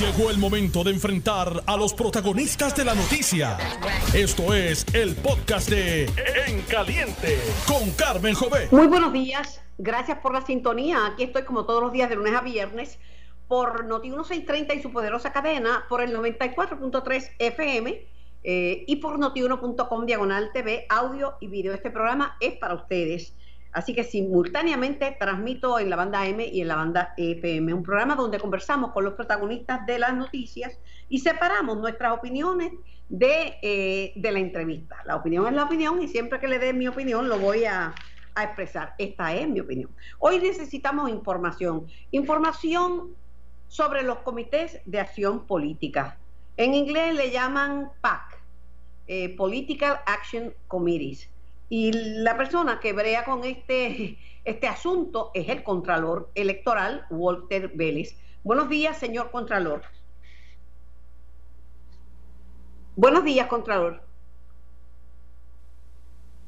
Llegó el momento de enfrentar a los protagonistas de la noticia. Esto es el podcast de En Caliente con Carmen Jové. Muy buenos días, gracias por la sintonía. Aquí estoy como todos los días de lunes a viernes por Noti 1630 y su poderosa cadena, por el 94.3 FM eh, y por notiuno.com diagonal TV, audio y video. Este programa es para ustedes. Así que simultáneamente transmito en la banda M y en la banda FM, un programa donde conversamos con los protagonistas de las noticias y separamos nuestras opiniones de, eh, de la entrevista. La opinión es la opinión y siempre que le dé mi opinión lo voy a, a expresar. Esta es mi opinión. Hoy necesitamos información. Información sobre los comités de acción política. En inglés le llaman PAC, eh, Political Action Committees. Y la persona que brea con este, este asunto es el Contralor Electoral, Walter Vélez. Buenos días, señor Contralor. Buenos días, Contralor.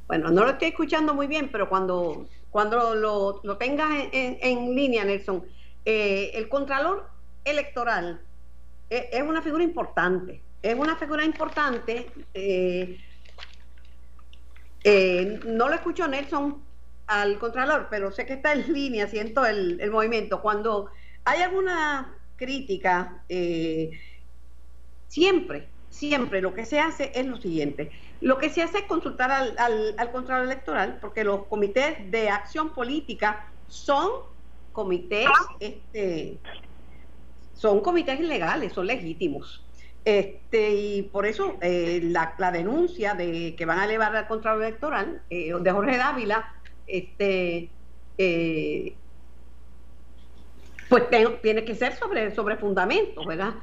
Bueno, no lo estoy escuchando muy bien, pero cuando, cuando lo, lo tengas en, línea, Nelson, eh, el Contralor Electoral es, es, una figura importante. Es una figura importante. Eh, eh, no lo escucho Nelson al Contralor, pero sé que está en línea, siento el, el movimiento. Cuando hay alguna crítica, eh, siempre, siempre lo que se hace es lo siguiente. Lo que se hace es consultar al, al, al Contralor Electoral, porque los comités de acción política son comités, este, son comités ilegales, son legítimos. Este, y por eso eh, la, denuncia de que van a elevar al Contralor Electoral eh, de Jorge Dávila, este, eh, pues tiene que ser sobre, sobre fundamentos, ¿verdad?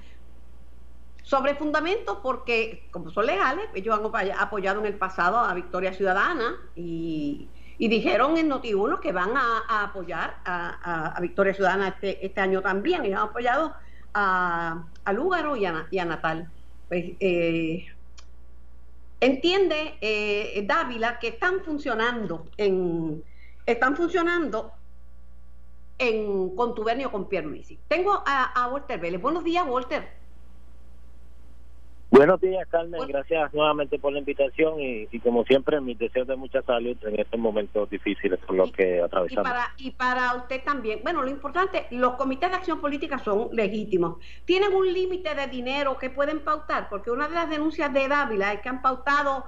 Sobre fundamentos porque, como son legales, ellos han apoyado en el pasado a Victoria Ciudadana y, dijeron en Noti1 que van a, apoyar a, Victoria Ciudadana este, este año también. Ellos han apoyado a, a Lúgaro y a, Natal. Pues, eh, entiende eh, Dávila que están funcionando en están funcionando en contubernio con Pierluisi. Tengo a, a Walter Vélez. Buenos días, Walter. Buenos días, Carmen. Gracias nuevamente por la invitación y, y, como siempre, mis deseos de mucha salud en estos momentos difíciles por los que atravesamos. Y para, y para usted también. Bueno, lo importante, los comités de acción política son legítimos. ¿Tienen un límite de dinero que pueden pautar? Porque una de las denuncias de Dávila es que han pautado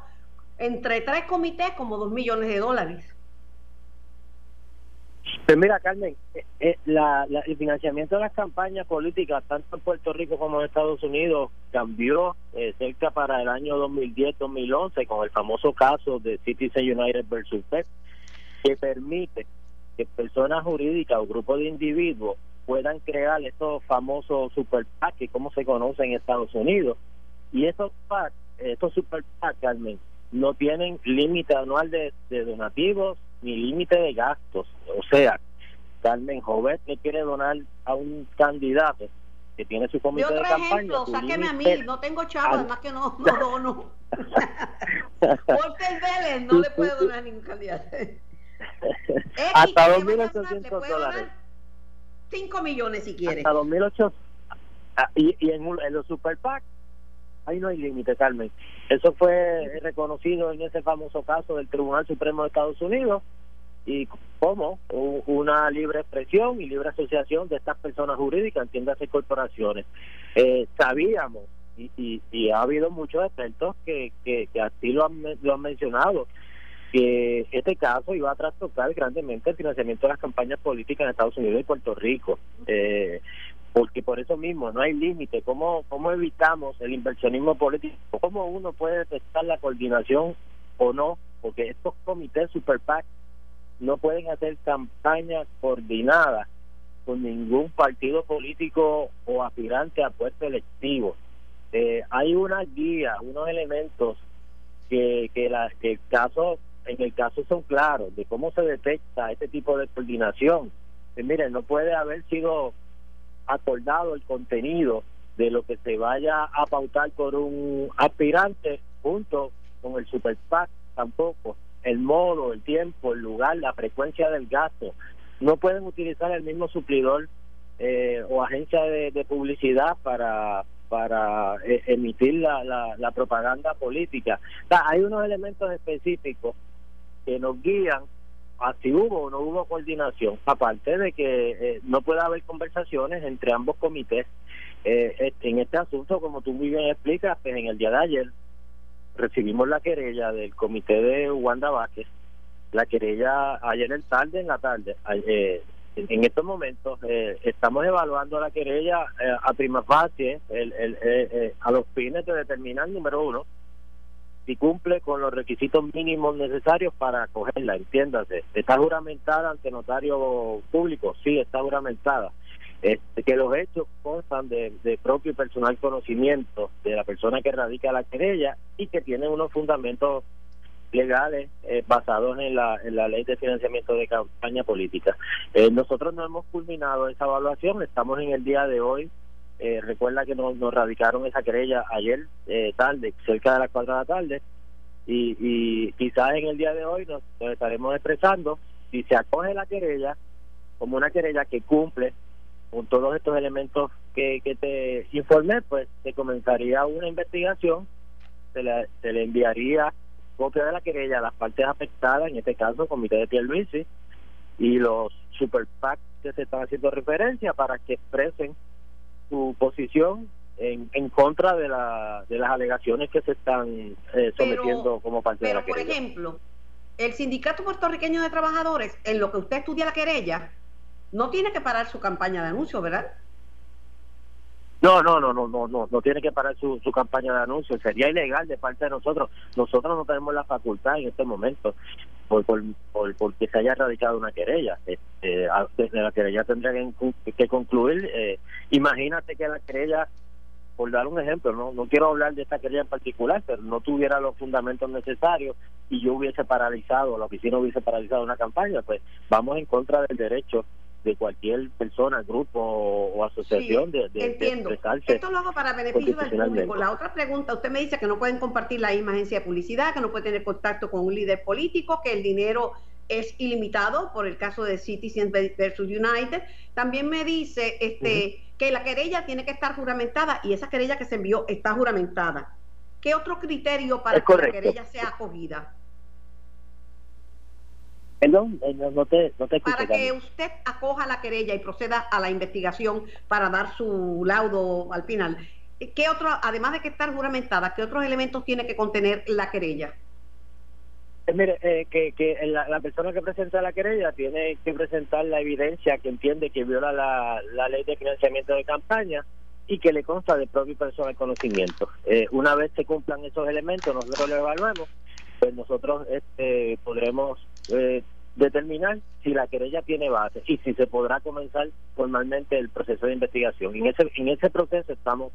entre tres comités como dos millones de dólares. Pues mira, Carmen, eh, eh, la, el financiamiento de las campañas políticas, tanto en Puerto Rico como en Estados Unidos, cambió eh, cerca para el año 2010-2011 con el famoso caso de Citizen United versus FED, que permite que personas jurídicas o grupos de individuos puedan crear estos famosos super PAC, como se conoce en Estados Unidos. Y estos PAC, estos super Carmen, no tienen límite anual de donativos ni límite de gastos. O sea, Carmen Jovet le quiere donar a un candidato que tiene su comité de, otro de campaña. ejemplo, sáqueme a mí, no tengo chavo, al... además que no, no dono. Walter Vélez no le puede donar a ningún candidato. Hasta 2.800 dólares. 5 millones si quiere. Hasta 2.800. Y, y en, en los super PAC ahí no hay límite, Carmen. Eso fue reconocido en ese famoso caso del Tribunal Supremo de Estados Unidos y como una libre expresión y libre asociación de estas personas jurídicas, entiéndase corporaciones. Eh, sabíamos, y, y, y, ha habido muchos expertos que, que, así lo han, lo han mencionado, que este caso iba a trastocar grandemente el financiamiento de las campañas políticas en Estados Unidos y Puerto Rico. Eh, porque por eso mismo no hay límite. ¿Cómo, ¿Cómo evitamos el inversionismo político? ¿Cómo uno puede detectar la coordinación o no? Porque estos comités Super PAC no pueden hacer campañas coordinadas con ningún partido político o aspirante a puesto electivo. Eh, hay una guía, unos elementos que, que, la, que el caso, en el caso son claros de cómo se detecta este tipo de coordinación. Eh, miren, no puede haber sido acordado el contenido de lo que se vaya a pautar por un aspirante junto con el super PAC tampoco el modo el tiempo el lugar la frecuencia del gasto no pueden utilizar el mismo suplidor eh, o agencia de, publicidad para para eh, emitir la, la, propaganda política. hay unos elementos específicos que nos guían si hubo o no hubo coordinación, aparte de que eh, no puede haber conversaciones entre ambos comités. en este asunto, como tú muy bien explicas, pues en el día de ayer recibimos la querella del comité de Wanda Vázquez, la querella ayer en tarde, en la tarde, eh, en estos momentos eh, estamos evaluando la querella eh, a prima facie el, el, eh, a los fines de determinar, número uno, si cumple con los requisitos mínimos necesarios para acogerla, entiéndase. ¿Está juramentada ante notario público? Sí, está juramentada. Este, que los hechos constan de, propio y personal conocimiento de la persona que radica la querella y que tienen unos fundamentos legales eh, basados en la, en la ley de financiamiento de campaña política. Eh, nosotros no hemos culminado esa evaluación, estamos en el día de hoy. Eh, recuerda que nos, nos, radicaron esa querella ayer tarde, cerca de las 4 de la tarde, y, y quizás en el día de hoy nos, estaremos expresando si se acoge la querella como una querella que cumple con todos estos elementos que, que te informé, pues se comenzaría una investigación, se le, se le enviaría copia de la querella a las partes afectadas, en este caso el Comité de Pierluisi y los super que se están haciendo referencia para que expresen su posición en, en contra de, la, de las alegaciones que se están eh, sometiendo como parte de la querella. Por ejemplo, el Sindicato Puertorriqueño de Trabajadores, en lo que usted estudia la querella, no tiene que parar su campaña de anuncio, ¿verdad? No, no, no, no, no, no, no tiene que parar su, su campaña de anuncio. Sería ilegal de parte de nosotros. Nosotros no tenemos la facultad en este momento por, por, porque se haya radicado una querella. Este, la querella tendría que, concluir. Eh, imagínate que la querella, por dar un ejemplo, no, no quiero hablar de esta querella en particular, pero no tuviera los fundamentos necesarios y yo hubiese paralizado, la oficina hubiese paralizado una campaña, pues vamos en contra del derecho de cualquier persona, grupo o, asociación de, de, entiendo. Esto lo hago para beneficio del público. La otra pregunta, usted me dice que no pueden compartir la misma agencia de publicidad, que no puede tener contacto con un líder político, que el dinero es ilimitado por el caso de Citizens versus United. También me dice este que la querella tiene que estar juramentada y esa querella que se envió está juramentada. ¿Qué otro criterio para que la querella sea acogida? Perdón, eh, no, te, no te Para que usted acoja la querella y proceda a la investigación para dar su laudo al final. ¿Qué otro, además de que estar juramentada, qué otros elementos tiene que contener la querella? Eh, mire, eh, que, que la, persona que presenta la querella tiene que presentar la evidencia que entiende que viola la, la ley de financiamiento de campaña y que le consta de propio personal conocimiento. una vez se cumplan esos elementos, nosotros lo evaluamos, pues nosotros este, podremos eh, determinar si la querella tiene base y si se podrá comenzar formalmente el proceso de investigación. En ese, en ese proceso estamos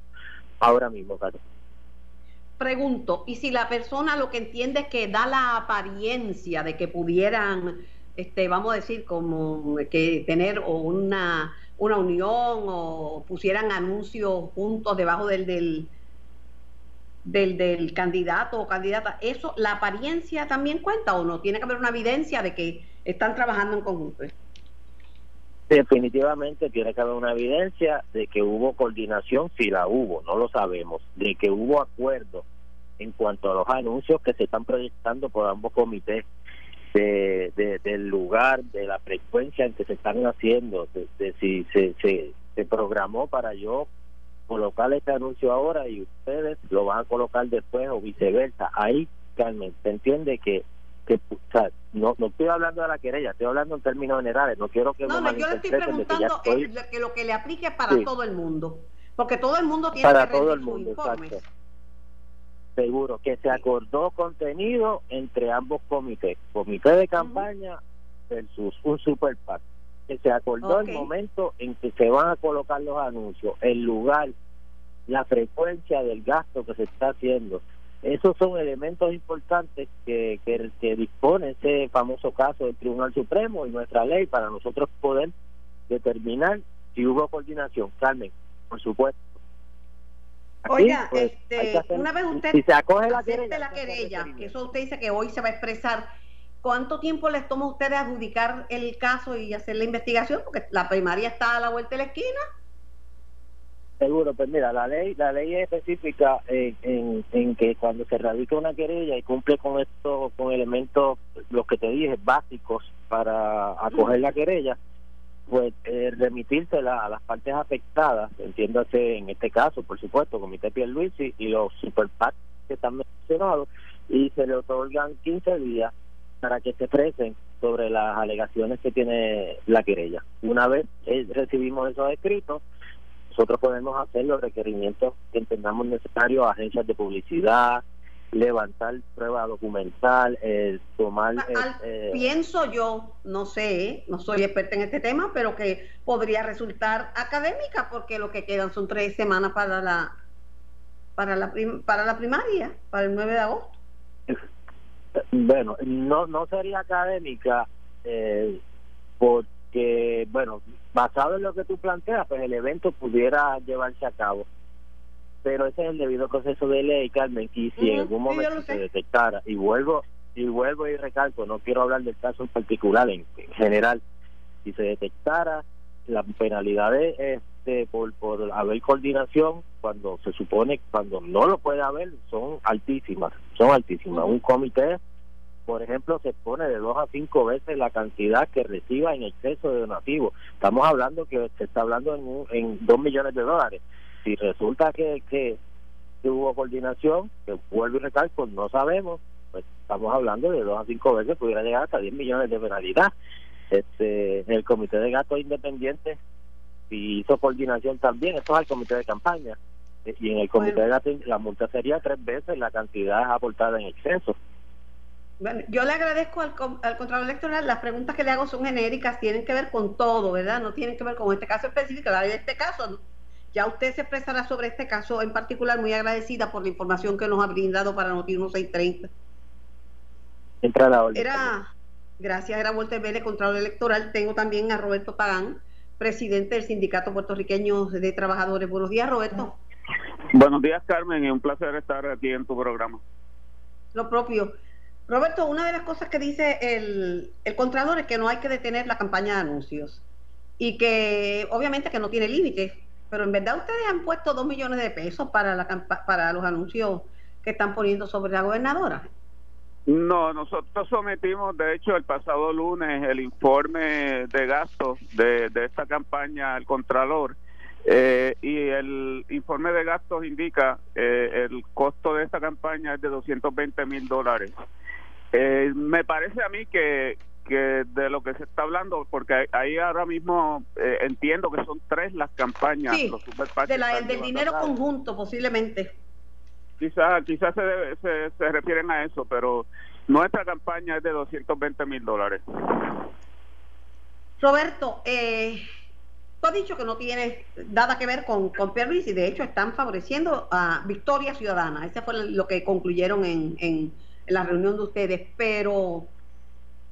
ahora mismo, Carlos. Pregunto, ¿y si la persona lo que entiende es que da la apariencia de que pudieran, este, vamos a decir, como que tener una, una unión o pusieran anuncios juntos debajo del, del del, del candidato o candidata, ¿eso, la apariencia también cuenta o no? Tiene que haber una evidencia de que están trabajando en conjunto. Definitivamente tiene que haber una evidencia de que hubo coordinación, si la hubo, no lo sabemos, de que hubo acuerdo en cuanto a los anuncios que se están proyectando por ambos comités, de, del lugar, de la frecuencia en que se están haciendo, de, si se, se, se programó para yo colocar este anuncio ahora y ustedes lo van a colocar después o viceversa. Ahí, Carmen, se entiende que que no, no estoy hablando de la querella, estoy hablando en términos generales. No quiero que no, no yo le estoy preguntando que, lo que le aplique para todo el mundo, porque todo el mundo tiene para todo el mundo, Seguro que se acordó contenido entre ambos comités, comité de campaña versus un super PAC que se acordó el momento en que se van a colocar los anuncios, el lugar, la frecuencia del gasto que se está haciendo. Esos son elementos importantes que, que, dispone ese famoso caso del Tribunal Supremo y nuestra ley para nosotros poder determinar si hubo coordinación. Carmen, por supuesto. Oiga, pues, este, una vez usted si se acoge la querella, la querella que eso usted dice que hoy se va a expresar ¿cuánto tiempo les toma a ustedes adjudicar el caso y hacer la investigación? Porque la primaria está a la vuelta de la esquina. Seguro, pues mira, la ley la ley es específica en, que cuando se radica una querella y cumple con esto, con elementos, los que te dije, básicos para acoger la querella, pues eh, remitírsela a las partes afectadas, entiéndase en este caso, por supuesto, Comité Pierluisi y los super que están mencionados, y se le otorgan 15 días para que se expresen sobre las alegaciones que tiene la querella. Una vez eh, recibimos esos escritos, nosotros podemos hacer los requerimientos que entendamos necesarios a agencias de publicidad, levantar prueba documental, eh, tomar... Eh, pienso yo, no sé, no soy experta en este tema, pero que podría resultar académica porque lo que quedan son tres semanas para la para la para la primaria, para el 9 de agosto. Bueno, no no sería académica eh, por que, bueno, basado en lo que tú planteas, pues el evento pudiera llevarse a cabo. Pero ese es el debido proceso de ley, Carmen, y si en algún momento se detectara, y vuelvo y vuelvo y recalco, no quiero hablar del caso en particular, en, general, si se detectara las penalidades este, por, por haber coordinación, cuando se supone, cuando no lo puede haber, son altísimas, son altísimas. Un comité por ejemplo, se pone de dos a cinco veces la cantidad que reciba en exceso de donativo. Estamos hablando que se está hablando en, en dos millones de dólares. Si resulta que, que, hubo coordinación, que vuelvo y recalco, no sabemos, pues estamos hablando de dos a cinco veces, pudiera llegar hasta 10 millones de penalidad. Este, el Comité de Gastos Independientes, si hizo coordinación también, esto es el Comité de Campaña, y en el Comité de Gastos la multa sería tres veces la cantidad aportada en exceso. Bueno, yo le agradezco al, al Contralor Electoral, las preguntas que le hago son genéricas, tienen que ver con todo, ¿verdad? No tienen que ver con este caso específico, la de este caso. Ya usted se expresará sobre este caso en particular, muy agradecida por la información que nos ha brindado para Noti 1630. Entra la orden. Era, gracias, era Walter Vélez, Contralor Electoral. Tengo también a Roberto Pagán, presidente del Sindicato Puertorriqueño de Trabajadores. Buenos días, Roberto. Buenos días, Carmen, es un placer estar aquí en tu programa. Lo propio. Roberto, una de las cosas que dice el, Contralor es que no hay que detener la campaña de anuncios y que obviamente que no tiene límites, pero en verdad ustedes han puesto dos millones de pesos para, la, para los anuncios que están poniendo sobre la gobernadora. No, nosotros sometimos, de hecho, el pasado lunes el informe de gastos de, de esta campaña al Contralor. Eh, y el informe de gastos indica eh, el costo de esta campaña es de 220 mil dólares. Eh, me parece a mí que, que de lo que se está hablando, porque ahí ahora mismo eh, entiendo que son tres las campañas, los de la, del dinero conjunto posiblemente. Quizás quizás se, se, se refieren a eso, pero nuestra campaña es de 220 mil dólares. Roberto, eh, tú has dicho que no tiene nada que ver con, con y de hecho están favoreciendo a Victoria Ciudadana. Ese fue lo que concluyeron en, en en la reunión de ustedes, pero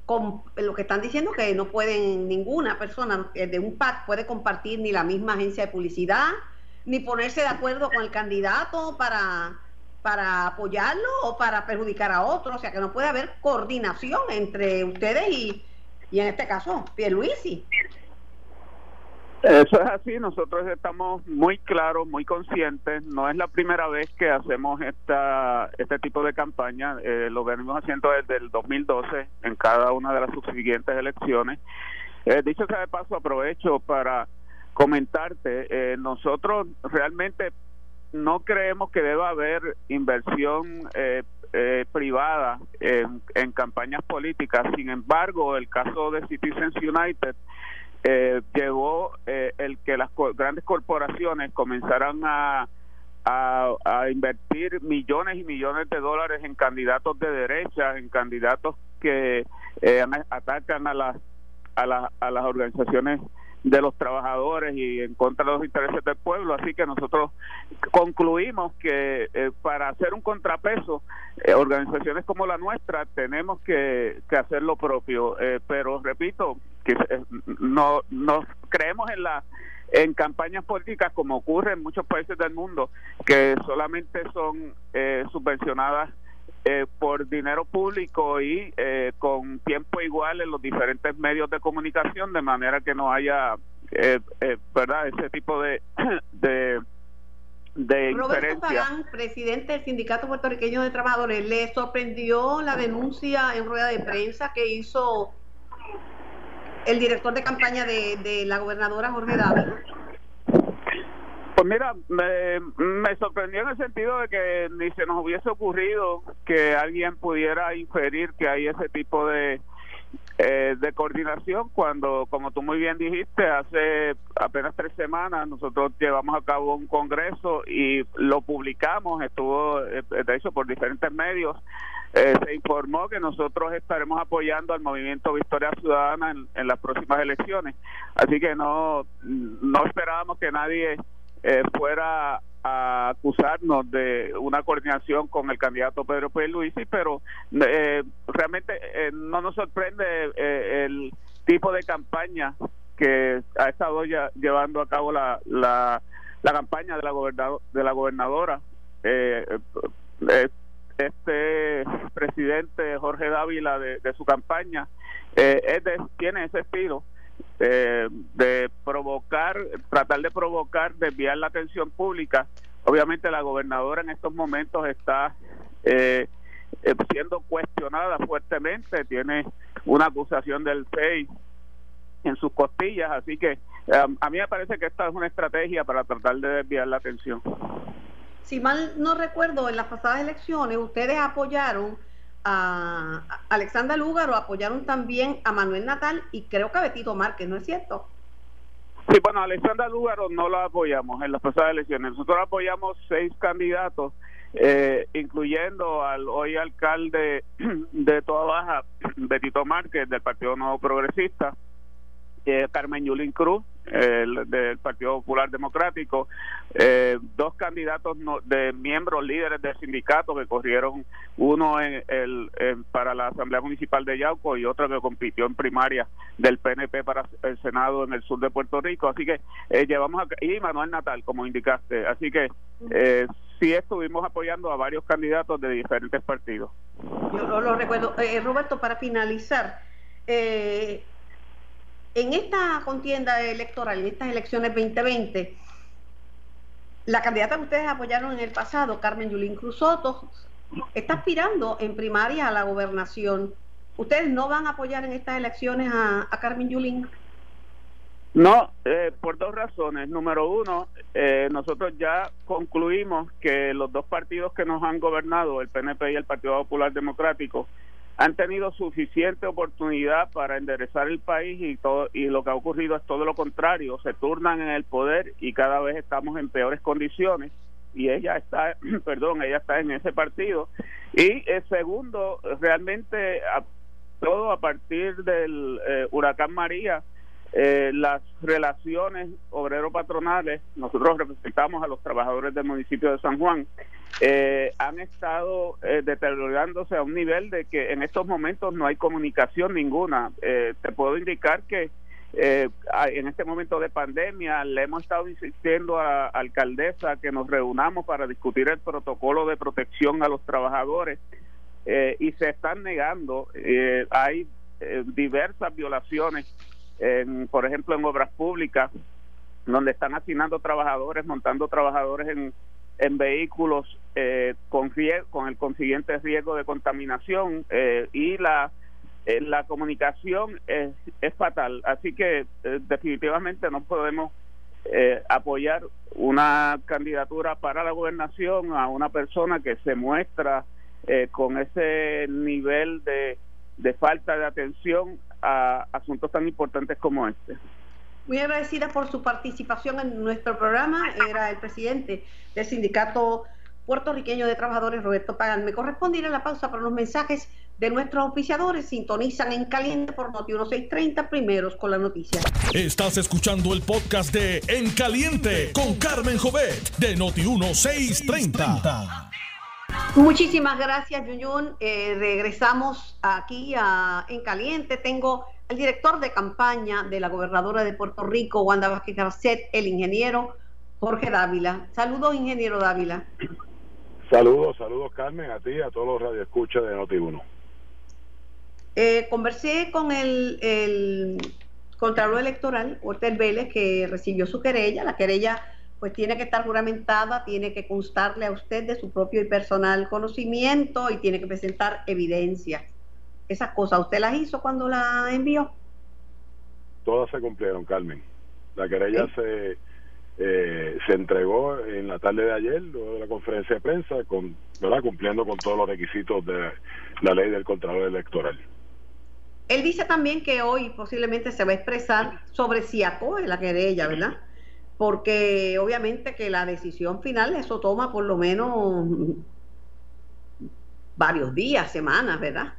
con lo que están diciendo que no pueden ninguna persona eh, de un PAC puede compartir ni la misma agencia de publicidad ni ponerse de acuerdo con el candidato para para apoyarlo o para perjudicar a otro, o sea que no puede haber coordinación entre ustedes y, y en este caso Pierluisi. Eso es así, nosotros estamos muy claros, muy conscientes, no es la primera vez que hacemos esta este tipo de campaña, eh, lo venimos haciendo desde el 2012 en cada una de las subsiguientes elecciones. Eh, dicho sea de paso, aprovecho para comentarte, eh, nosotros realmente no creemos que deba haber inversión eh, privada en, en campañas políticas, sin embargo, el caso de Citizens United eh, llegó eh, el que las grandes corporaciones comenzaran a, a, invertir millones y millones de dólares en candidatos de derecha, en candidatos que eh, atacan a las, a, a las organizaciones de los trabajadores y en contra de los intereses del pueblo. Así que nosotros concluimos que eh, para hacer un contrapeso, organizaciones como la nuestra tenemos que, que hacer lo propio. pero repito, que no, no creemos en la en campañas políticas como ocurre en muchos países del mundo que solamente son eh, subvencionadas eh, por dinero público y eh, con tiempo igual en los diferentes medios de comunicación de manera que no haya eh, verdad ese tipo de de, de Roberto Pagán, presidente del Sindicato Puertorriqueño de Trabajadores, ¿le sorprendió la denuncia en rueda de prensa que hizo el director de campaña de, de la gobernadora Jorge David? Pues mira, me, sorprendió en el sentido de que ni se nos hubiese ocurrido que alguien pudiera inferir que hay ese tipo de eh, de coordinación cuando, como tú muy bien dijiste, hace apenas tres semanas nosotros llevamos a cabo un congreso y lo publicamos, estuvo eh, de por diferentes medios, eh, se informó que nosotros estaremos apoyando al movimiento Victoria Ciudadana en, en las próximas elecciones, así que no, no esperábamos que nadie eh, fuera a acusarnos de una coordinación con el candidato Pedro Pérez Luisi, pero eh, realmente eh, no nos sorprende el tipo de campaña que ha estado ya llevando a cabo la, la, la campaña de la, gobernador, de la gobernadora. este presidente Jorge Dávila de, de su campaña es tiene ese estilo eh, de provocar, tratar de provocar, desviar la atención pública. Obviamente la gobernadora en estos momentos está eh, eh, siendo cuestionada fuertemente, tiene una acusación del FEI en sus costillas, así que a mí me parece que esta es una estrategia para tratar de desviar la atención. Si mal no recuerdo, en las pasadas elecciones ustedes apoyaron a Alexandra Lúgaro, apoyaron también a Manuel Natal y creo que a Betito Márquez, ¿no es cierto? Sí, bueno, Alexandra Lúgaro no la apoyamos en las pasadas elecciones. Nosotros apoyamos seis candidatos, eh, incluyendo al hoy alcalde de Toda Baja, Betito Márquez, del Partido Nuevo Progresista, eh, Carmen Yulín Cruz, el, del Partido Popular Democrático, eh, dos candidatos de miembros líderes del sindicato que corrieron, uno en el, para la Asamblea Municipal de Yauco y otro que compitió en primaria del PNP para el Senado en el sur de Puerto Rico. Así que eh, llevamos a, y Manuel Natal, como indicaste. Así que eh, sí estuvimos apoyando a varios candidatos de diferentes partidos. Yo lo, recuerdo. Eh, Roberto, para finalizar, eh, en esta contienda electoral, en estas elecciones 2020, la candidata que ustedes apoyaron en el pasado, Carmen Yulín Cruzoto, está aspirando en primaria a la gobernación. ¿Ustedes no van a apoyar en estas elecciones a, Carmen Yulín? No, eh, por dos razones. Número uno, eh, nosotros ya concluimos que los dos partidos que nos han gobernado, el PNP y el Partido Popular Democrático, han tenido suficiente oportunidad para enderezar el país y todo y lo que ha ocurrido es todo lo contrario. Se turnan en el poder y cada vez estamos en peores condiciones. Y ella está perdón ella está en ese partido. Y el segundo realmente todo a partir del eh, huracán María eh, las relaciones obrero-patronales, nosotros representamos a los trabajadores del municipio de San Juan, eh, han estado eh, deteriorándose a un nivel de que en estos momentos no hay comunicación ninguna. te puedo indicar que en este momento de pandemia le hemos estado insistiendo a alcaldesa que nos reunamos para discutir el protocolo de protección a los trabajadores y se están negando. hay diversas violaciones por ejemplo, en obras públicas, donde están asignando trabajadores, montando trabajadores en, en vehículos eh, con, el consiguiente riesgo de contaminación eh, y la eh, la comunicación es, es fatal. Así que definitivamente no podemos apoyar una candidatura para la gobernación a una persona que se muestra con ese nivel de, de falta de atención a asuntos tan importantes como este. Muy agradecida por su participación en nuestro programa. Era el presidente del Sindicato Puertorriqueño de Trabajadores, Roberto Pagan. Me corresponde ir a la pausa para los mensajes de nuestros oficiadores. Sintonizan en caliente por Noti 1630, primeros con la noticia. Estás escuchando el podcast de En Caliente con Carmen Jovet de Noti 1630. Muchísimas gracias, Yunyun. Eh, regresamos aquí a, en Caliente. Tengo el director de campaña de la gobernadora de Puerto Rico, Wanda Vázquez Garcet, el ingeniero Jorge Dávila. Saludos, ingeniero Dávila. Saludos, saludos Carmen, a ti y a todos los radioescuchas de Noti1. Eh, conversé con el, el Contralor Electoral, Ortel Vélez, que recibió su querella. La querella pues tiene que estar juramentada, tiene que constarle a usted de su propio y personal conocimiento y tiene que presentar evidencia. Esas cosas, ¿usted las hizo cuando la envió? Todas se cumplieron, Carmen. La querella se, eh, se entregó en la tarde de ayer, luego de la conferencia de prensa, con, ¿verdad? cumpliendo con todos los requisitos de la ley del Contralor Electoral. Él dice también que hoy posiblemente se va a expresar sobre si acoge la querella, ¿verdad? Porque obviamente que la decisión final eso toma por lo menos varios días, semanas, ¿verdad?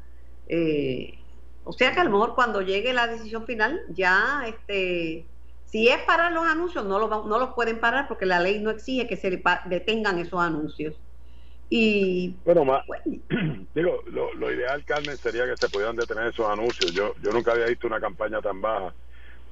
Eh, o sea que a lo mejor cuando llegue la decisión final ya este si es parar los anuncios no los no los pueden parar porque la ley no exige que se detengan esos anuncios y bueno, más, digo, lo, ideal, Carmen, sería que se pudieran detener esos anuncios. Yo, yo nunca había visto una campaña tan baja.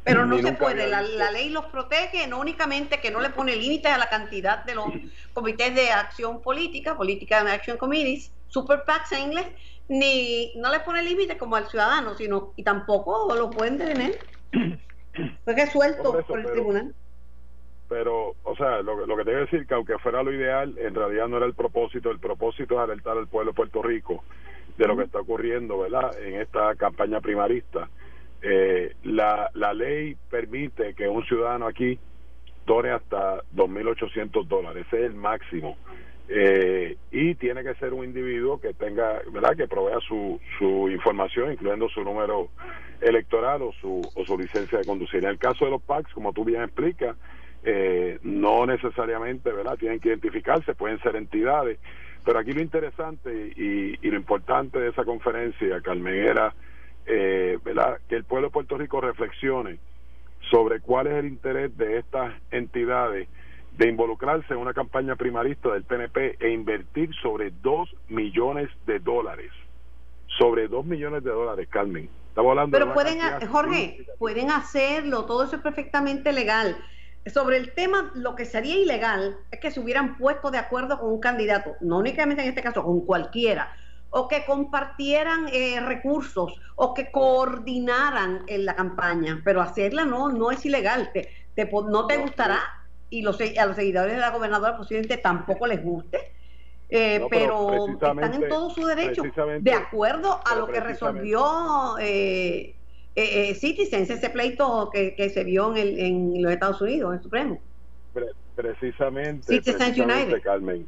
Pero no se puede, la, ley los protege, no únicamente que no le pone límites a la cantidad de los comités de acción política, política action committees, super PACs en inglés, ni no le pone límites como al ciudadano, sino y tampoco lo pueden detener. Porque es suelto por el tribunal pero, o sea, lo, lo que te voy a decir que aunque fuera lo ideal, en realidad no era el propósito. El propósito es alertar al pueblo de Puerto Rico de lo que está ocurriendo, ¿verdad? En esta campaña primarista. Eh, la, la ley permite que un ciudadano aquí done hasta 2.800 dólares, ese es el máximo. Eh, y tiene que ser un individuo que tenga, ¿verdad? Que provea su, su información, incluyendo su número electoral o su, o su licencia de conducir. En el caso de los PACs, como tú bien explicas, eh, no necesariamente verdad tienen que identificarse pueden ser entidades pero aquí lo interesante y, lo importante de esa conferencia Carmen era eh, verdad que el pueblo de Puerto Rico reflexione sobre cuál es el interés de estas entidades de involucrarse en una campaña primarista del PNP e invertir sobre dos millones de dólares. Sobre dos millones de dólares Carmen. Estamos hablando pero pueden Jorge pueden hacerlo todo eso es perfectamente legal. Sobre el tema, lo que sería ilegal es que se hubieran puesto de acuerdo con un candidato, no únicamente en este caso, con cualquiera, o que compartieran eh, recursos, o que coordinaran en la campaña, pero hacerla no, no es ilegal, te, no te gustará, y los, a los seguidores de la gobernadora posiblemente tampoco les guste, eh, pero, están en todo su derecho, de acuerdo a lo que resolvió eh, eh, eh, Citizens, ese pleito que, que se vio en, el, en, los Estados Unidos, en el Supremo. precisamente, precisamente Carmen,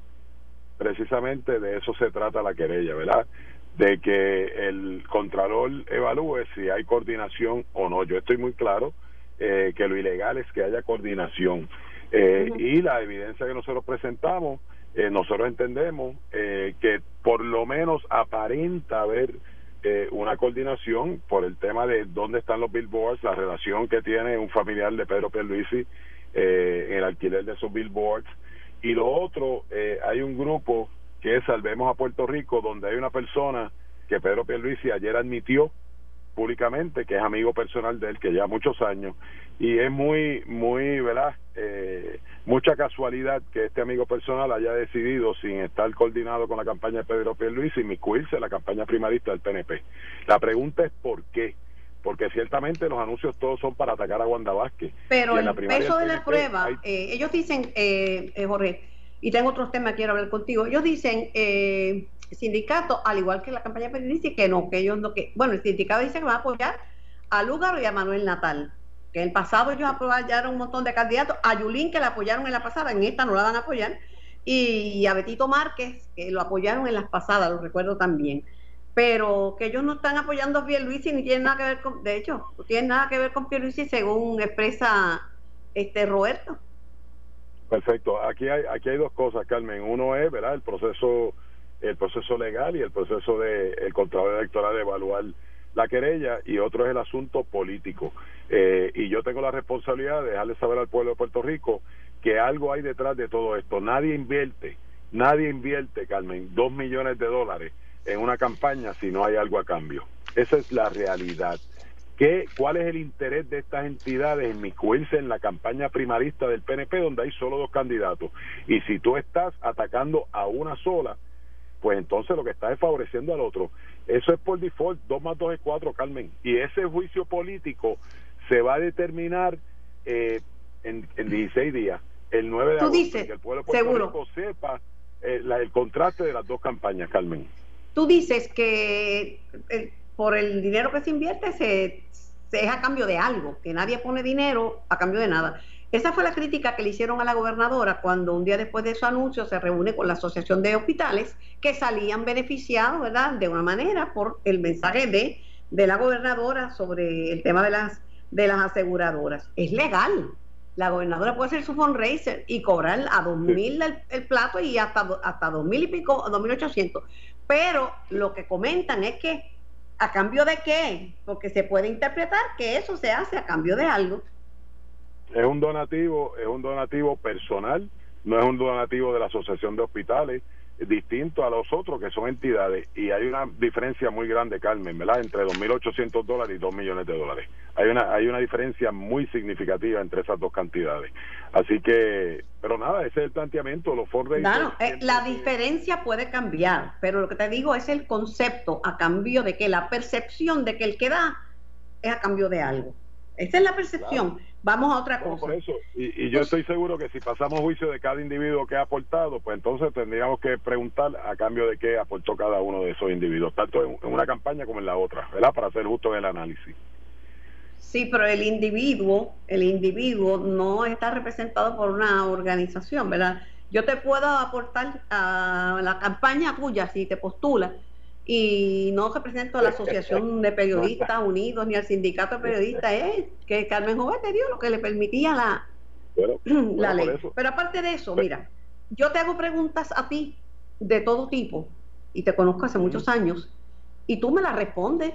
precisamente de eso se trata la querella, ¿verdad? De que el Contralor evalúe si hay coordinación o no. Yo estoy muy claro eh, que lo ilegal es que haya coordinación. Eh, Y la evidencia que nosotros presentamos, eh, nosotros entendemos que por lo menos aparenta haber eh, una coordinación por el tema de dónde están los billboards, la relación que tiene un familiar de Pedro Pierluisi eh, en el alquiler de esos billboards. Y lo otro, eh, hay un grupo que es Salvemos a Puerto Rico, donde hay una persona que Pedro Pierluisi ayer admitió públicamente que es amigo personal de él, que lleva muchos años, y es muy, muy, ¿verdad? Eh, mucha casualidad que este amigo personal haya decidido, sin estar coordinado con la campaña de Pedro Pierluisi, inmiscuirse en la campaña primarista del PNP. La pregunta es por qué. Porque ciertamente los anuncios todos son para atacar a Wanda Vázquez. Pero el peso de la prueba, eh, ellos dicen, eh, eh, Jorge, y tengo otros temas que quiero hablar contigo, ellos dicen, eh, sindicato, al igual que la campaña periodística, que no, que ellos no, que, bueno, el sindicato dice que va a apoyar a Lugaro y a Manuel Natal que en el pasado ellos apoyaron un montón de candidatos, a Yulín que la apoyaron en la pasada, en esta no la van a apoyar, y a Betito Márquez que lo apoyaron en las pasadas, lo recuerdo también. Pero que ellos no están apoyando a Pierluisi ni tienen nada que ver con, de hecho, no tienen nada que ver con Pierluisi según expresa este Roberto. Perfecto. Aquí hay aquí hay dos cosas, Carmen. Uno es, ¿verdad? El proceso el proceso legal y el proceso de el Contralor Electoral de evaluar la querella y otro es el asunto político. Eh, y yo tengo la responsabilidad de dejarle saber al pueblo de Puerto Rico que algo hay detrás de todo esto. Nadie invierte, nadie invierte, Carmen, dos millones de dólares en una campaña si no hay algo a cambio. Esa es la realidad. ¿Qué, ¿Cuál es el interés de estas entidades en inmiscuirse en la campaña primarista del PNP donde hay solo dos candidatos? Y si tú estás atacando a una sola, pues entonces lo que estás es favoreciendo al otro. Eso es por default, 2 más 2 es 4, Carmen. Y ese juicio político se va a determinar eh, en, en 16 días, el 9 de agosto, dices, que el pueblo de Puerto sepa eh, el contraste de las dos campañas, Carmen. Tú dices que eh, por el dinero que se invierte se, se es a cambio de algo, que nadie pone dinero a cambio de nada. Esa fue la crítica que le hicieron a la gobernadora cuando un día después de su anuncio se reúne con la Asociación de Hospitales que salían beneficiados, ¿verdad? De una manera por el mensaje de, de la gobernadora sobre el tema de las, de las aseguradoras. Es legal. La gobernadora puede hacer su fundraiser y cobrar a 2.000 el, plato y hasta, hasta 2.000 y pico, 2.800. Pero lo que comentan es que ¿A cambio de qué? Porque se puede interpretar que eso se hace a cambio de algo. Es un donativo, es un donativo personal, no es un donativo de la Asociación de Hospitales, distinto a los otros que son entidades y hay una diferencia muy grande, Carmen, ¿verdad? Entre 2.800 dólares y 2 millones de dólares. Hay una, hay una diferencia muy significativa entre esas dos cantidades. Así que, pero nada, ese es el planteamiento, los fondos Claro, eh, la diferencia puede cambiar, pero lo que te digo es el concepto a cambio de que la percepción de que el que da es a cambio de algo. Esa es la percepción. Vamos a otra cosa. eso. Y, yo estoy seguro que si pasamos juicio de cada individuo que ha aportado, pues entonces tendríamos que preguntar a cambio de qué aportó cada uno de esos individuos, tanto en, una campaña como en la otra, ¿verdad? Para hacer justo el análisis. Sí, pero el individuo, el individuo no está representado por una organización, ¿verdad? Yo te puedo aportar a la campaña tuya si te postulas, y no represento a la Asociación de Periodistas Unidos ni al Sindicato de Periodistas, es que Carmen Joven te dio lo que le permitía la, la ley. Pero aparte de eso, mira, yo te hago preguntas a ti de todo tipo y te conozco hace muchos años y tú me las respondes.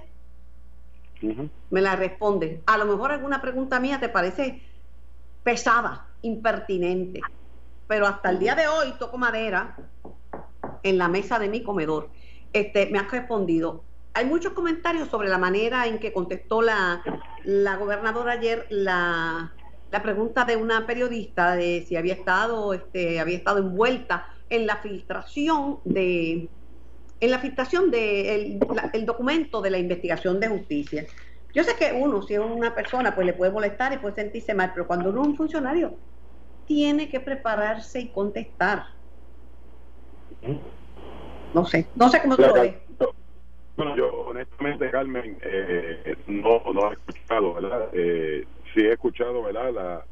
Me las respondes. A lo mejor alguna pregunta mía te parece pesada, impertinente, pero hasta el día de hoy toco madera en la mesa de mi comedor este, me has respondido. Hay muchos comentarios sobre la manera en que contestó la, la gobernadora ayer la, la pregunta de una periodista de si había estado, este, había estado envuelta en la filtración de en la filtración del de documento de la investigación de justicia. Yo sé que uno, si es una persona, pues le puede molestar y puede sentirse mal, pero cuando uno es un funcionario, tiene que prepararse y contestar. No sé, no sé cómo tú lo ves. Bueno, yo honestamente, Carmen, eh, no, no he escuchado, ¿verdad? Eh, sí he escuchado, ¿verdad? La,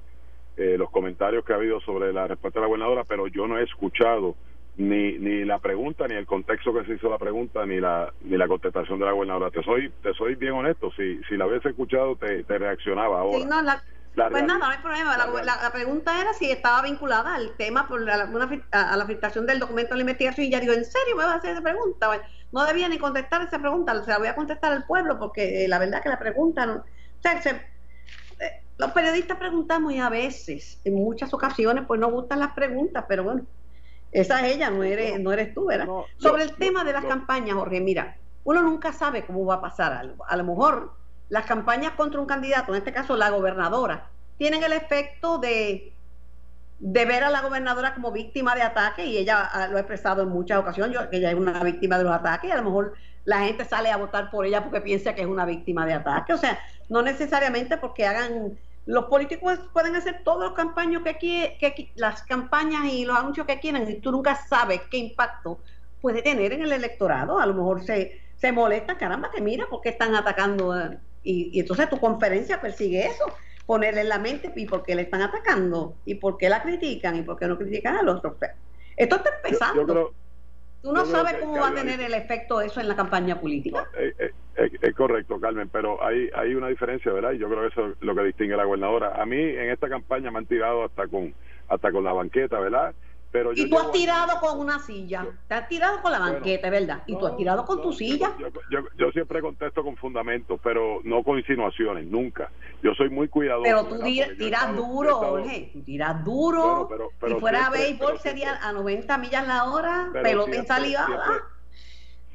eh, los comentarios que ha habido sobre la respuesta de la gobernadora, pero yo no he escuchado ni ni la pregunta, ni el contexto que se hizo la pregunta, ni la ni la contestación de la gobernadora. Te soy te soy bien honesto, si si la hubiese escuchado te, te reaccionaba ahora. Sí, no, la, pues nada, no hay problema. La, pregunta era si estaba vinculada al tema por la, a, la filtración del documento de la investigación. Y ya digo, ¿en serio me vas a hacer esa pregunta? no debía ni contestar esa pregunta, se la voy a contestar al pueblo, porque eh, la verdad que la pregunta. No, o sea, eh, los periodistas preguntamos y a veces, en muchas ocasiones, pues no gustan las preguntas, pero bueno, esa es ella, no eres, no eres tú, ¿verdad? Sobre el tema de las campañas, Jorge, mira, uno nunca sabe cómo va a pasar algo. A lo mejor las campañas contra un candidato, en este caso la gobernadora, tienen el efecto de, de ver a la gobernadora como víctima de ataque y ella lo ha expresado en muchas ocasiones, yo, que ella es una víctima de los ataques y a lo mejor la gente sale a votar por ella porque piensa que es una víctima de ataque. O sea, no necesariamente porque hagan... Los políticos pueden hacer todos los campañas que, que las campañas y los anuncios que quieran y tú nunca sabes qué impacto puede tener en el electorado. A lo mejor se, se molesta, caramba, que mira, porque están atacando eh, y, entonces tu conferencia persigue eso, ponerle en la mente y por qué le están atacando, y por qué la critican, y por qué no critican a los otros. Esto está empezando. Tú no sabes cómo va a tener el efecto eso en la campaña política. Eh, eh, es, correcto, Carmen, pero hay, hay una diferencia, ¿verdad? Y yo creo que eso es lo que distingue a la gobernadora. A mí en esta campaña me han tirado hasta con hasta con la banqueta, ¿verdad? y tú has tirado con una silla, te has tirado con la banqueta, ¿verdad? Y tú has tirado con tu silla. Yo, siempre contesto con fundamentos, pero no con insinuaciones, nunca. Yo soy muy cuidadoso. Pero tú tiras duro, Jorge, tú tiras duro. si fuera béisbol sería a 90 millas la hora, pelota en salida.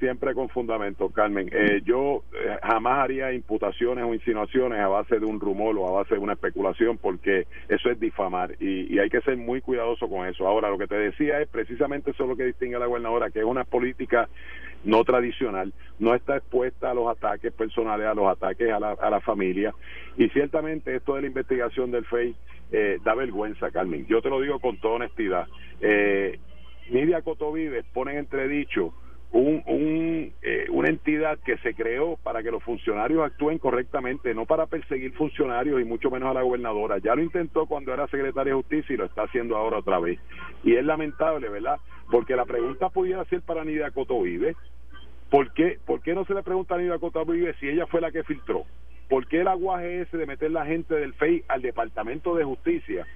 Siempre con fundamento, Carmen. Eh, yo eh, jamás haría imputaciones o insinuaciones a base de un rumor o a base de una especulación, porque eso es difamar y, hay que ser muy cuidadoso con eso. Ahora, lo que te decía es precisamente eso lo que distingue a la gobernadora, que es una política no tradicional, no está expuesta a los ataques personales, a los ataques a la, a la familia. Y ciertamente esto de la investigación del FEI eh, da vergüenza, Carmen. Yo te lo digo con toda honestidad. Eh, Nidia Cotovives pone en entredicho un, un, eh, una entidad que se creó para que los funcionarios actúen correctamente, no para perseguir funcionarios y mucho menos a la gobernadora. Ya lo intentó cuando era secretaria de justicia y lo está haciendo ahora otra vez. Y es lamentable, ¿verdad? Porque la pregunta pudiera ser para Nidia Cotovive. ¿Por qué, ¿Por qué no se le pregunta a Nidia Cotovive si ella fue la que filtró? ¿Por qué el aguaje ese de meter la gente del FEI al Departamento de Justicia?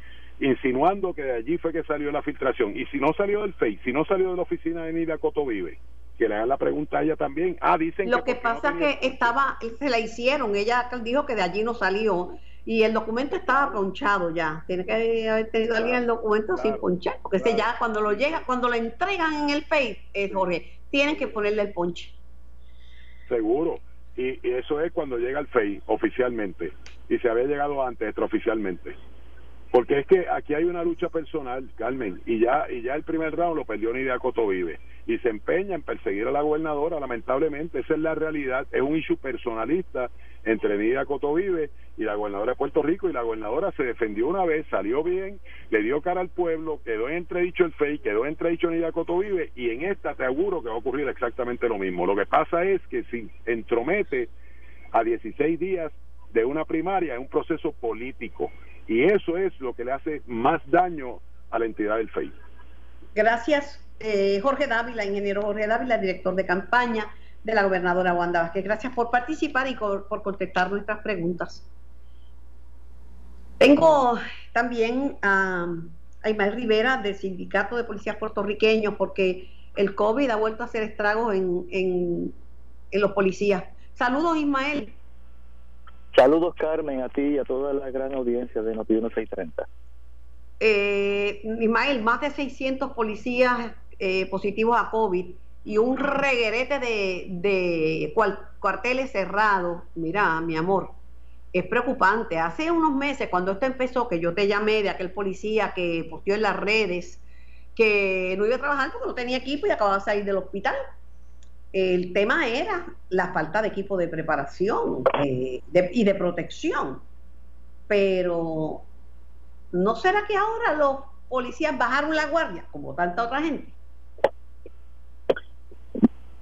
insinuando que de allí fue que salió la filtración. Y si no salió del FEI, si no salió de la oficina de Nidia Cotovive, que le hagan la pregunta a ella también. Ah, dicen Lo que, pasa es que estaba, se la hicieron, ella dijo que de allí no salió y el documento estaba ponchado ya. Tiene que haber tenido alguien el documento sin ponchar, porque ese ya cuando lo llega, cuando lo entregan en el Face, eh, Jorge, tienen que ponerle el ponche. Seguro. Y, eso es cuando llega el FEI oficialmente. Y se había llegado antes extraoficialmente. Porque es que aquí hay una lucha personal, Carmen, y ya y ya el primer round lo perdió Nidia Cotovive. Y se empeña en perseguir a la gobernadora, lamentablemente, esa es la realidad, es un issue personalista entre Nidia Cotovive y la gobernadora de Puerto Rico. Y la gobernadora se defendió una vez, salió bien, le dio cara al pueblo, quedó en entredicho el FEI, quedó en entredicho Nidia Cotovive. Y en esta te auguro que va a ocurrir exactamente lo mismo. Lo que pasa es que si entromete a 16 días de una primaria es un proceso político y eso es lo que le hace más daño a la entidad del FEI. Gracias, eh, Jorge Dávila, ingeniero Jorge Dávila, director de campaña de la gobernadora Wanda Vázquez. Gracias por participar y por, contestar nuestras preguntas. Tengo también a, a Ismael Rivera del Sindicato de Policías Puertorriqueños porque el COVID ha vuelto a hacer estragos en, en, en los policías. Saludos, Ismael. Saludos, Carmen, a ti y a toda la gran audiencia de Noti 1630. Eh, Ismael, más de 600 policías eh, positivos a COVID y un reguerete de, de cuarteles cerrados. Mira, mi amor, es preocupante. Hace unos meses, cuando esto empezó, que yo te llamé de aquel policía que posteó en las redes que no iba a trabajar porque no tenía equipo y acababa de salir del hospital. El tema era la falta de equipo de preparación eh, y de protección. Pero, ¿no será que ahora los policías bajaron la guardia, como tanta otra gente?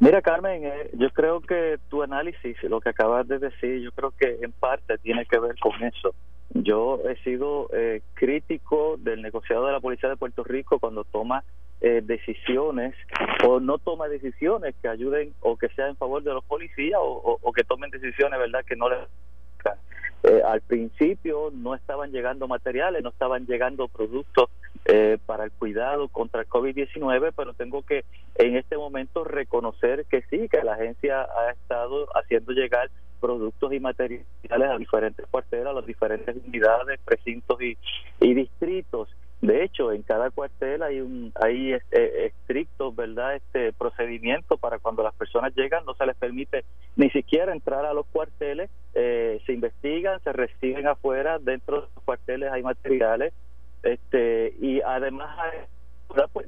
Mira, Carmen, eh, yo creo que tu análisis, lo que acabas de decir, yo creo que en parte tiene que ver con eso. Yo he sido eh, crítico del negociado de la Policía de Puerto Rico cuando toma eh, decisiones o no toma decisiones que ayuden o que sean en favor de los policías o, que tomen decisiones, ¿verdad?, que no les... Eh, al principio no estaban llegando materiales, no estaban llegando productos eh, para el cuidado contra el COVID-19, pero tengo que en este momento reconocer que sí, que la agencia ha estado haciendo llegar productos y materiales a diferentes cuarteles, a las diferentes unidades, precintos y, y distritos de hecho, en cada cuartel hay un hay este, estrictos, ¿verdad? Este procedimiento para cuando las personas llegan no se les permite ni siquiera entrar a los cuarteles, eh, se investigan, se reciben afuera, dentro de los cuarteles hay materiales, este y además hay pues,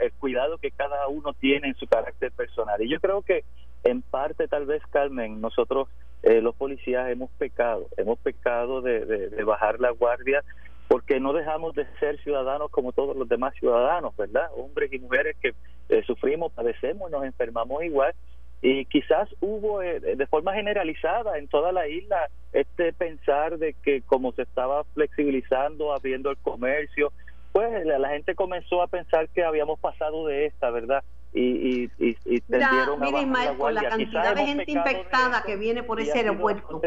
el cuidado que cada uno tiene en su carácter personal. Y yo creo que en parte tal vez Carmen, nosotros eh, los policías hemos pecado, hemos pecado de bajar la guardia porque no dejamos de ser ciudadanos como todos los demás ciudadanos, ¿verdad? Hombres y mujeres que eh, sufrimos, padecemos, nos enfermamos igual y quizás hubo eh, de forma generalizada en toda la isla este pensar de que como se estaba flexibilizando, abriendo el comercio, pues la gente comenzó a pensar que habíamos pasado de esta, ¿verdad? Y, y, y, y mira, Ismael, con la cantidad de gente infectada que viene por ese aeropuerto,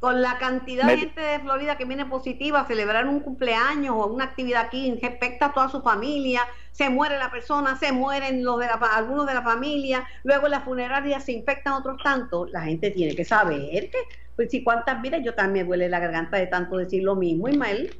con la cantidad de gente de Florida que viene positiva a celebrar un cumpleaños o una actividad aquí, infecta a toda su familia, se muere la persona, se mueren los de la, algunos de la familia, luego en la funeraria se infectan otros tantos, la gente tiene que saber que, pues si cuántas vidas, yo también me duele la garganta de tanto decir lo mismo, Ismael.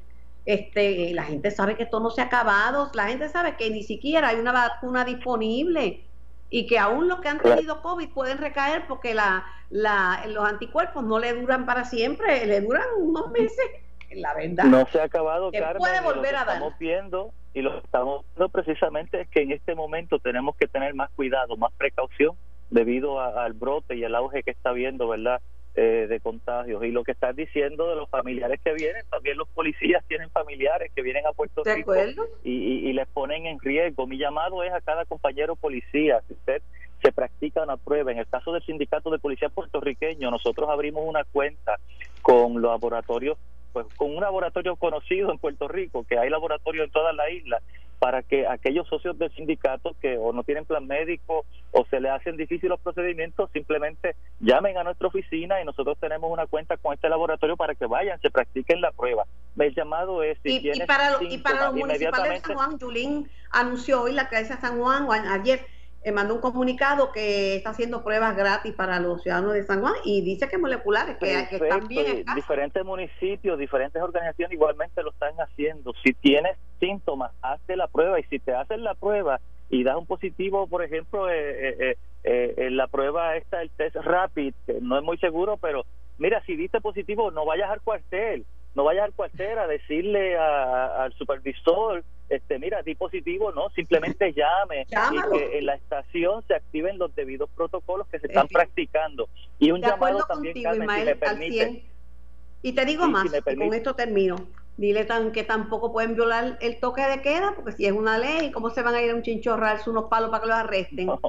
Este, la gente sabe que esto no se ha acabado, la gente sabe que ni siquiera hay una vacuna disponible. y que aún los que han tenido COVID pueden recaer porque la, la, los anticuerpos no le duran para siempre, le duran unos meses, la verdad. No se ha acabado, que puede volver a dar. Estamos viendo y lo estamos viendo precisamente es que en este momento tenemos que tener más cuidado, más precaución debido al brote y el auge que está viendo, ¿verdad? Eh, de contagios. Y lo que estás diciendo de los familiares que vienen, también los policías tienen familiares que vienen a Puerto Rico y, y, les ponen en riesgo. Mi llamado es a cada compañero policía, si usted se practica una prueba, en el caso del sindicato de policía puertorriqueño, nosotros abrimos una cuenta con los laboratorios pues con un laboratorio conocido en Puerto Rico, que hay laboratorios en toda la isla, para que aquellos socios del sindicato que o no tienen plan médico o se le hacen difíciles los procedimientos, simplemente llamen a nuestra oficina y nosotros tenemos una cuenta con este laboratorio para que vayan, se practiquen la prueba. El llamado es si y, y para, y para los municipales de San Juan, Julín anunció hoy la alcaldesa de San Juan, ayer eh, mandó un comunicado que está haciendo pruebas gratis para los ciudadanos de San Juan y dice que moleculares, que, que están bien. Diferentes municipios, diferentes organizaciones igualmente lo están haciendo. Si tienes síntomas, hazte la prueba y si te hacen la prueba y das un positivo, por ejemplo, eh, eh, en la prueba esta, el test rapid, que no es muy seguro, pero mira, si diste positivo, no vayas al cuartel, no vayas al cuartel a decirle al supervisor este mira di positivo no simplemente llame y que en la estación se activen los debidos protocolos que se están practicando. Y un llamado también y te digo más con esto termino. Dile tan, que tampoco pueden violar el toque de queda porque si es una ley cómo se van a ir a un chinchorral unos palos para que los arresten no,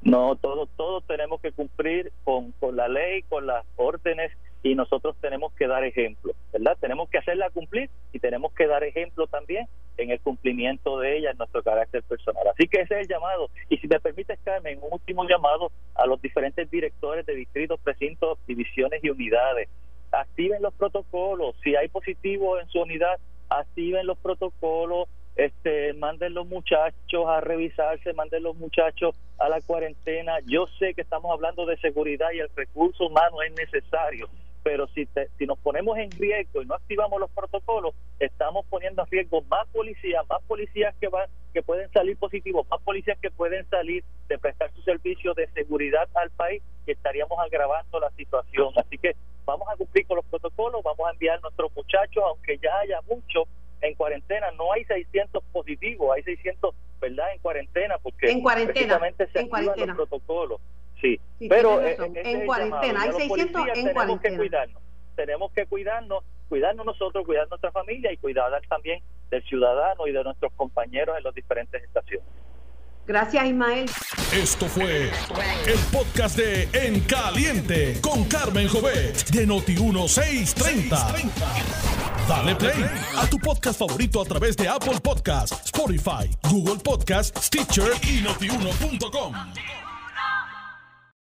no todos todos tenemos que cumplir con, con la ley con las órdenes y nosotros tenemos que dar ejemplo, ¿verdad? Tenemos que hacerla cumplir y tenemos que dar ejemplo también en el cumplimiento de ella en nuestro carácter personal. Así que ese es el llamado. Y si me permites, Carmen, un último llamado a los diferentes directores de distritos, precintos, divisiones y unidades. Activen los protocolos. Si hay positivo en su unidad, activen los protocolos este, manden los muchachos a revisarse, manden los muchachos a la cuarentena. Yo sé que estamos hablando de seguridad y el recurso humano es necesario, pero si, si nos ponemos en riesgo y no activamos los protocolos, estamos poniendo en riesgo más policías, más policías que van que pueden salir positivos, más policías que pueden salir de prestar su servicio de seguridad al país, que estaríamos agravando la situación. Así que vamos a cumplir con los protocolos, vamos a enviar a nuestros muchachos, aunque ya haya muchos en cuarentena, no hay 600 positivos, hay 600, ¿verdad? En cuarentena, porque en cuarentena, precisamente se en activan los protocolos. Sí, pero eh, en cuarentena, hay 600 en tenemos cuarentena. que cuidarnos, tenemos que cuidarnos, cuidarnos nosotros, cuidar nuestra familia y cuidar también del ciudadano y de nuestros compañeros en las diferentes estaciones. Gracias, Ismael. Esto fue el podcast de En Caliente con Carmen Jovet de Noti1630. Dale play a tu podcast favorito a través de Apple Podcasts, Spotify, Google Podcasts, Stitcher y notiuno.com.